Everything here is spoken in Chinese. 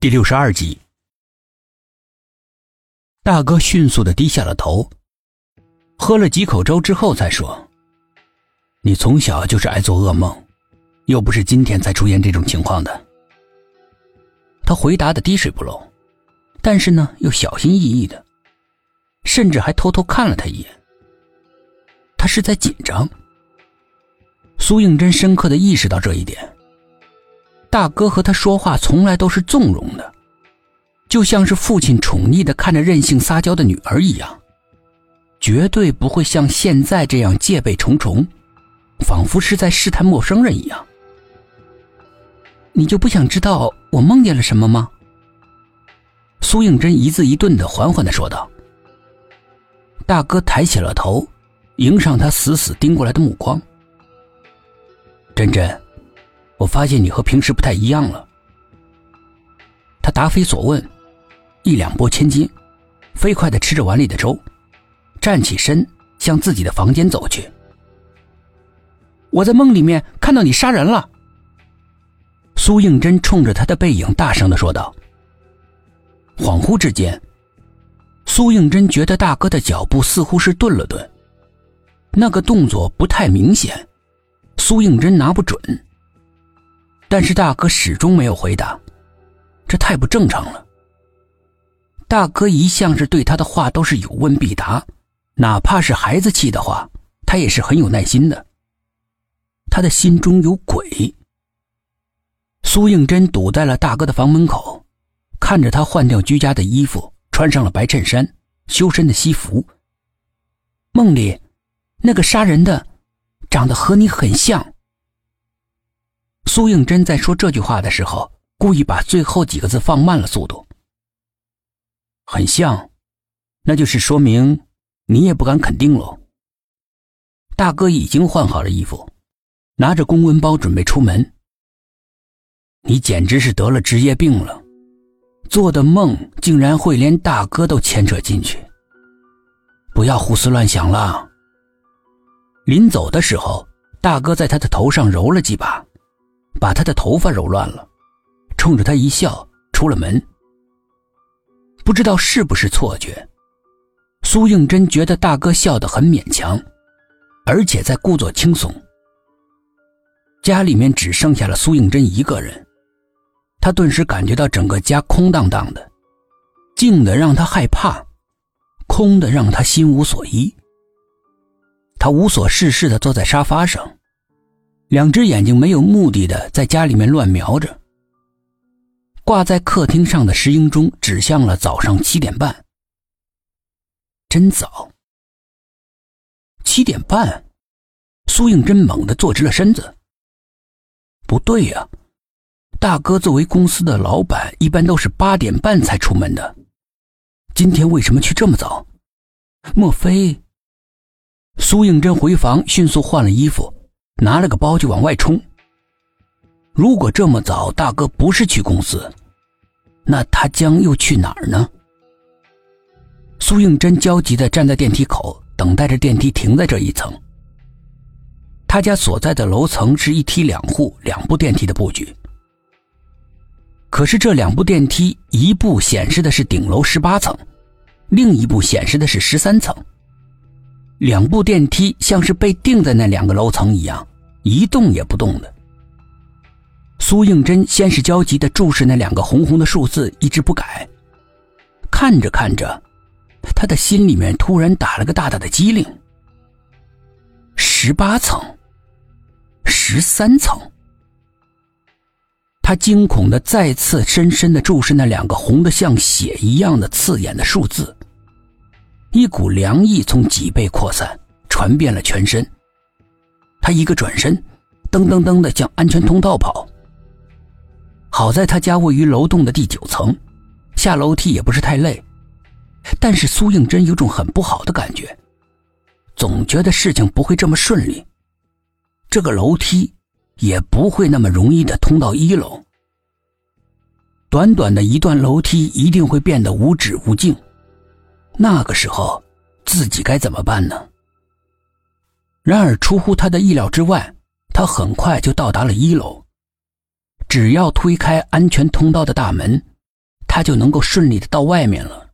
第六十二集，大哥迅速的低下了头，喝了几口粥之后才说：“你从小就是爱做噩梦，又不是今天才出现这种情况的。”他回答的滴水不漏，但是呢又小心翼翼的，甚至还偷偷看了他一眼。他是在紧张。苏应真深刻的意识到这一点。大哥和他说话从来都是纵容的，就像是父亲宠溺的看着任性撒娇的女儿一样，绝对不会像现在这样戒备重重，仿佛是在试探陌生人一样。你就不想知道我梦见了什么吗？苏应真一字一顿的缓缓的说道。大哥抬起了头，迎上他死死盯过来的目光。真真。我发现你和平时不太一样了。他答非所问，一两拨千斤，飞快的吃着碗里的粥，站起身向自己的房间走去。我在梦里面看到你杀人了。苏应真冲着他的背影大声的说道。恍惚之间，苏应真觉得大哥的脚步似乎是顿了顿，那个动作不太明显，苏应真拿不准。但是大哥始终没有回答，这太不正常了。大哥一向是对他的话都是有问必答，哪怕是孩子气的话，他也是很有耐心的。他的心中有鬼。苏应真堵在了大哥的房门口，看着他换掉居家的衣服，穿上了白衬衫、修身的西服。梦里，那个杀人的，长得和你很像。苏应真在说这句话的时候，故意把最后几个字放慢了速度。很像，那就是说明你也不敢肯定喽。大哥已经换好了衣服，拿着公文包准备出门。你简直是得了职业病了，做的梦竟然会连大哥都牵扯进去。不要胡思乱想了。临走的时候，大哥在他的头上揉了几把。把他的头发揉乱了，冲着他一笑，出了门。不知道是不是错觉，苏应真觉得大哥笑得很勉强，而且在故作轻松。家里面只剩下了苏应真一个人，他顿时感觉到整个家空荡荡的，静的让他害怕，空的让他心无所依。他无所事事的坐在沙发上。两只眼睛没有目的的在家里面乱瞄着。挂在客厅上的石英钟指向了早上七点半。真早。七点半，苏应真猛地坐直了身子。不对呀，大哥作为公司的老板，一般都是八点半才出门的，今天为什么去这么早？莫非？苏应真回房，迅速换了衣服。拿了个包就往外冲。如果这么早，大哥不是去公司，那他将又去哪儿呢？苏应真焦急的站在电梯口，等待着电梯停在这一层。他家所在的楼层是一梯两户两部电梯的布局，可是这两部电梯，一部显示的是顶楼十八层，另一部显示的是十三层。两部电梯像是被定在那两个楼层一样。一动也不动的，苏应真先是焦急的注视那两个红红的数字，一直不改。看着看着，他的心里面突然打了个大大的激灵。十八层，十三层。他惊恐的再次深深的注视那两个红的像血一样的刺眼的数字，一股凉意从脊背扩散，传遍了全身。他一个转身，噔噔噔的向安全通道跑。好在他家位于楼栋的第九层，下楼梯也不是太累。但是苏应真有种很不好的感觉，总觉得事情不会这么顺利，这个楼梯也不会那么容易的通到一楼。短短的一段楼梯一定会变得无止无尽，那个时候自己该怎么办呢？然而，出乎他的意料之外，他很快就到达了一楼。只要推开安全通道的大门，他就能够顺利的到外面了。